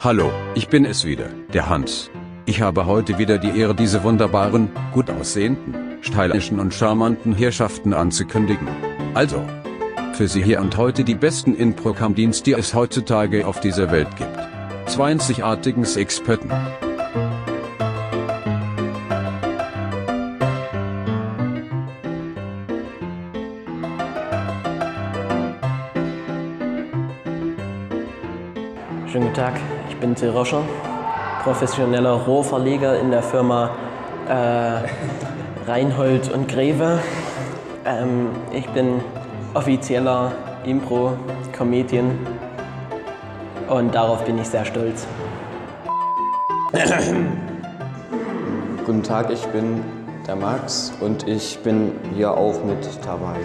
Hallo, ich bin es wieder, der Hans. Ich habe heute wieder die Ehre, diese wunderbaren, gut aussehenden, stylischen und charmanten Herrschaften anzukündigen. Also, für Sie hier und heute die besten Impro-Cam-Dienst, die es heutzutage auf dieser Welt gibt. 20-artigen Experten. Schönen guten Tag, bin Till Roscher, professioneller Rohverleger in der Firma äh, Reinhold und Greve. Ähm, ich bin offizieller Impro-Comedian und darauf bin ich sehr stolz. Guten Tag, ich bin der Max und ich bin hier auch mit dabei.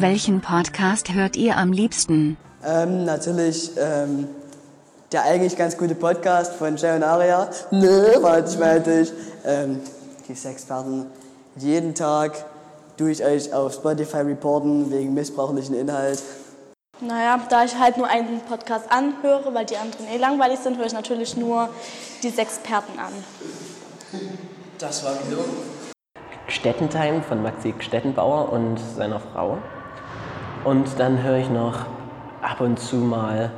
Welchen Podcast hört ihr am liebsten? Ähm, natürlich ähm, der eigentlich ganz gute Podcast von Jay und Aria. Nö, warte, ich meinte ich. Ähm, die Sexperten. Jeden Tag tue ich euch auf Spotify reporten wegen missbrauchlichen Inhalt. Naja, da ich halt nur einen Podcast anhöre, weil die anderen eh langweilig sind, höre ich natürlich nur die Sexperten an. Das war genug. Stettentime von Maxi Stettenbauer und seiner Frau. Und dann höre ich noch ab und zu mal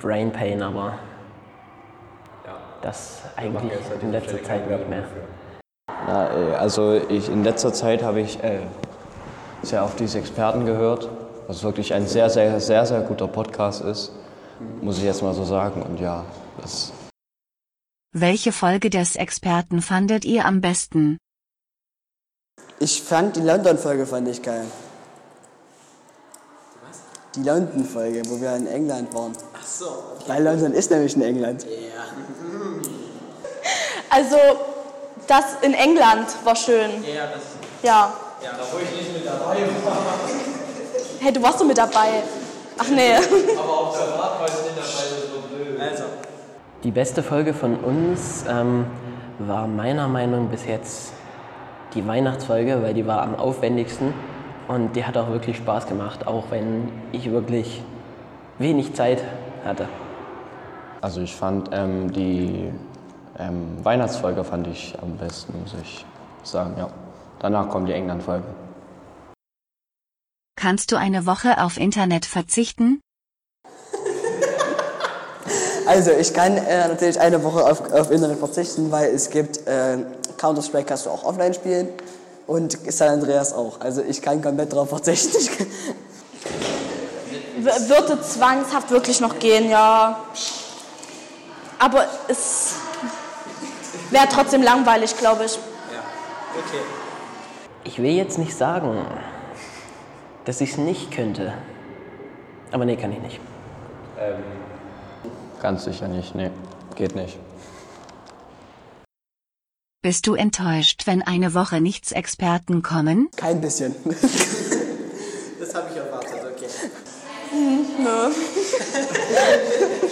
Brain Pain, aber das eigentlich in letzter Zeit nicht mehr. Na, äh, also ich, in letzter Zeit habe ich äh, sehr auf diese Experten gehört, was wirklich ein sehr, sehr, sehr, sehr guter Podcast ist, muss ich jetzt mal so sagen. Und ja, das Welche Folge des Experten fandet ihr am besten? Ich fand die London-Folge fand ich geil. Die London-Folge, wo wir in England waren. Ach so. Weil London ist nämlich in England. Also, das in England war schön. Ja, das, Ja. ja, da wo ich nicht mit dabei war. Hey, du warst doch mit dabei. Ach nee. Aber auf der Fahrt war ich nicht dabei, das war blöd. Also. Die beste Folge von uns ähm, war meiner Meinung nach bis jetzt die Weihnachtsfolge, weil die war am aufwendigsten und die hat auch wirklich Spaß gemacht, auch wenn ich wirklich wenig Zeit hatte. Also ich fand ähm, die ähm, Weihnachtsfolge fand ich am besten, muss ich sagen, ja. Danach kommt die England-Folge. Kannst du eine Woche auf Internet verzichten? Also ich kann äh, natürlich eine Woche auf, auf Internet verzichten, weil es gibt äh, Counter-Strike kannst du auch offline spielen und San Andreas auch. Also ich kann komplett darauf verzichten. Würde zwangshaft wirklich noch gehen, ja. Aber es wäre trotzdem langweilig, glaube ich. Okay. Ich will jetzt nicht sagen, dass ich es nicht könnte. Aber nee, kann ich nicht. Ganz sicher nicht, nee, geht nicht. Bist du enttäuscht, wenn eine Woche nichts Experten kommen? Kein bisschen. Das habe ich erwartet, okay. Nö.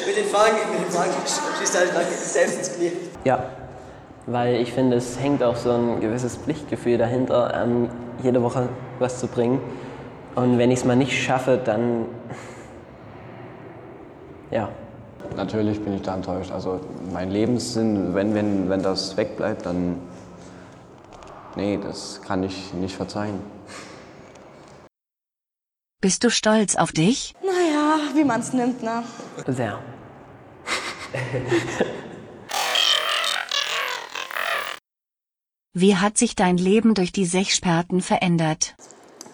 mit den Fragen, mit den Fragen schießt halt selbst ins Knie. Ja, weil ich finde, es hängt auch so ein gewisses Pflichtgefühl dahinter, ähm, jede Woche was zu bringen. Und wenn ich es mal nicht schaffe, dann. Ja, Natürlich bin ich da enttäuscht. Also mein Lebenssinn, wenn, wenn, wenn das wegbleibt, dann. Nee, das kann ich nicht verzeihen. Bist du stolz auf dich? Naja, wie man es nimmt, ne? sehr. Wie hat sich dein Leben durch die Sechsperten verändert?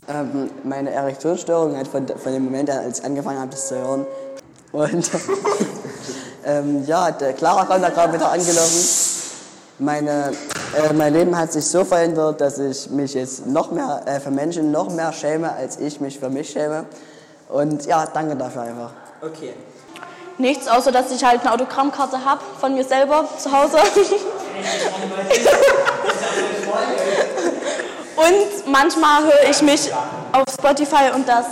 Ähm, meine Erektionsstörung hat von, von dem Moment an, als ich angefangen habe, das zu hören. Und ähm, ja, der Clara kommt da gerade wieder angelaufen. Meine, äh, mein Leben hat sich so verändert, dass ich mich jetzt noch mehr äh, für Menschen noch mehr schäme, als ich mich für mich schäme. Und ja, danke dafür einfach. Okay. Nichts, außer dass ich halt eine Autogrammkarte habe von mir selber zu Hause. und manchmal höre ich mich auf Spotify und das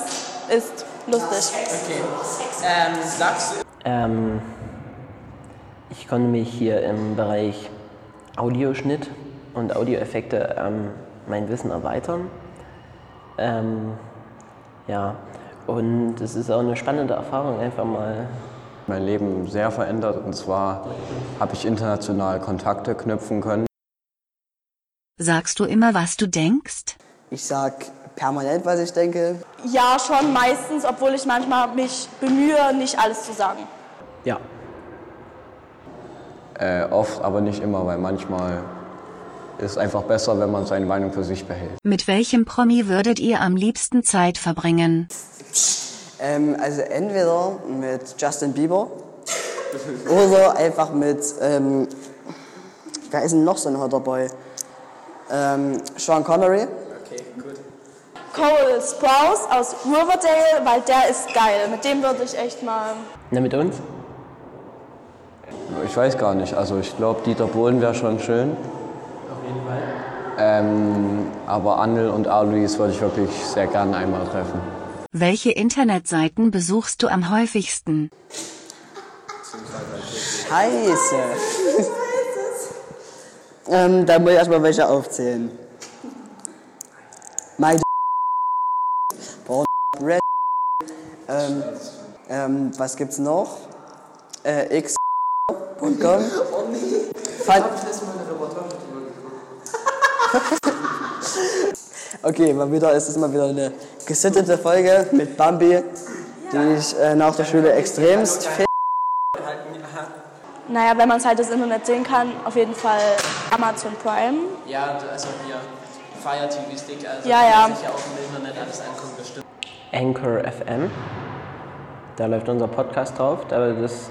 ist lustig. Okay. Ähm, sagst du, Ähm, ich konnte mich hier im Bereich Audioschnitt und Audioeffekte ähm, mein Wissen erweitern. Ähm, ja, und es ist auch eine spannende Erfahrung, einfach mal Mein Leben sehr verändert und zwar habe ich international Kontakte knüpfen können. Sagst du immer, was du denkst? Ich sag permanent, was ich denke. Ja, schon meistens, obwohl ich manchmal mich bemühe, nicht alles zu sagen. ja, Äh, oft, aber nicht immer, weil manchmal ist es einfach besser, wenn man seine Meinung für sich behält. Mit welchem Promi würdet ihr am liebsten Zeit verbringen? Ähm, also entweder mit Justin Bieber oder einfach mit, ähm, wer ist denn noch so ein Hotter Boy? Ähm, Sean Connery. Cole Sprouse aus Riverdale, weil der ist geil. Mit dem würde ich echt mal. ne, mit uns? Ich weiß gar nicht, also ich glaube, Dieter Bohlen wäre schon schön. Auf jeden Fall. Ähm, aber Annel und Alois würde ich wirklich sehr gerne einmal treffen. Welche Internetseiten besuchst du am häufigsten? Scheiße. ähm, da muss ich erstmal welche aufzählen. Ähm, ähm, was gibt's noch? Äh, x.com. Fun Okay, mal wieder ist es mal wieder eine gesittete Folge mit Bambi, die ich äh, nach der Schule extremst Naja, wenn man es halt das Internet sehen kann, auf jeden Fall Amazon Prime. Ja, also hier Fire TV Stick, also Ja, ja. kann sich ja auch im Internet alles angucken, bestimmt. Anchor FM. Da läuft unser Podcast drauf. Da das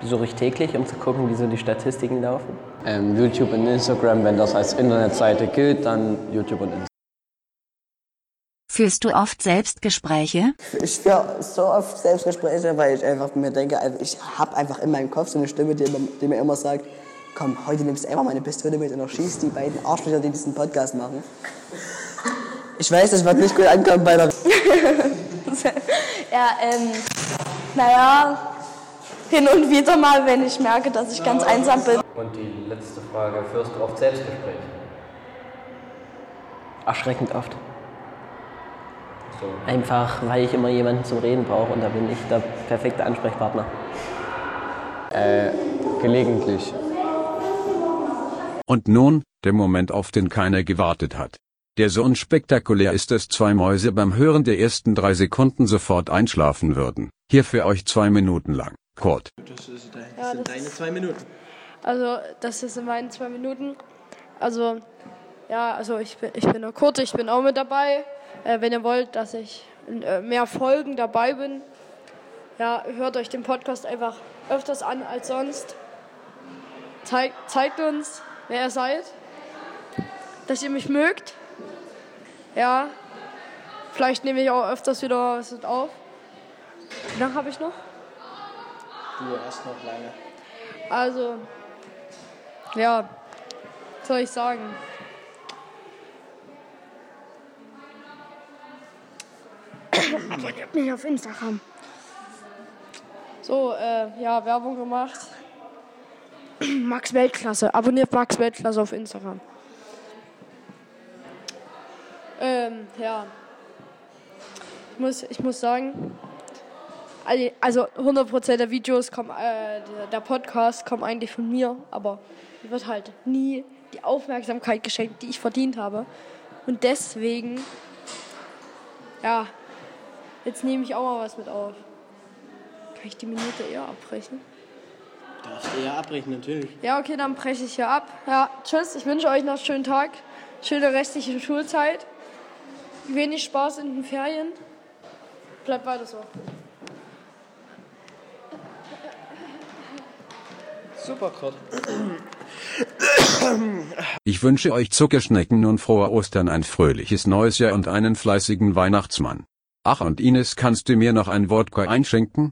besuche ich täglich, um zu gucken, wie so die Statistiken laufen. Ähm, YouTube und Instagram, wenn das als Internetseite gilt, dann YouTube und Instagram. Führst du oft Selbstgespräche? Ich führe so oft Selbstgespräche, weil ich einfach mir denke, also ich habe einfach in meinem Kopf so eine Stimme, die, immer, die mir immer sagt, komm, heute nimmst du einfach meine Pistole mit und erschießt die beiden Arschlöcher, die diesen Podcast machen. Ich weiß, das wird nicht gut ankommen bei der... Ja, ähm, naja, hin und wieder mal, wenn ich merke, dass ich ganz einsam bin. Und die letzte Frage, führst du oft Selbstgespräche? Erschreckend oft. So. Einfach, weil ich immer jemanden zum Reden brauche und da bin ich der perfekte Ansprechpartner. Gelegentlich. Und nun, der Moment, auf den keiner gewartet hat. Der so unspektakulär ist, dass zwei Mäuse beim Hören der ersten drei Sekunden sofort einschlafen würden. Hier für euch zwei Minuten lang. Kurt. Das, ist, das sind deine zwei Minuten. Also, das ist in meinen zwei Minuten. Also, ja, also ich bin, ich bin der Kurt, ich bin auch mit dabei. Äh, wenn ihr wollt, dass ich in äh, mehr Folgen dabei bin, ja, hört euch den Podcast einfach öfters an als sonst. Zeig, zeigt uns, wer ihr seid, dass ihr mich mögt. Ja, vielleicht nehme ich auch öfters wieder was mit auf. Wie lange habe ich noch? Du hast noch lange. Also, ja, was soll ich sagen? Abonniert mich auf Instagram. So, äh, ja, Werbung gemacht. Max Weltklasse. Abonniert Max Weltklasse auf Instagram. Ähm, ja. Ich muss, ich muss sagen, also 100% der Videos kommen, äh, der, Podcast kommt eigentlich von mir, aber mir wird halt nie die Aufmerksamkeit geschenkt, die ich verdient habe. Und deswegen, ja, jetzt nehme ich auch mal was mit auf. Kann ich die Minute eher abbrechen? Darfst du ja abbrechen, natürlich. Ja, okay, dann breche ich hier ab. Ja, tschüss, ich wünsche euch noch einen schönen Tag, schöne restliche Schulzeit, wenig Spaß in den Ferien. Bleibt weiter so. Super, Kurt. Ich wünsche euch Zuckerschnecken und frohe Ostern, ein fröhliches neues Jahr und einen fleißigen Weihnachtsmann. Ach und Ines, kannst du mir noch ein Wodka einschenken?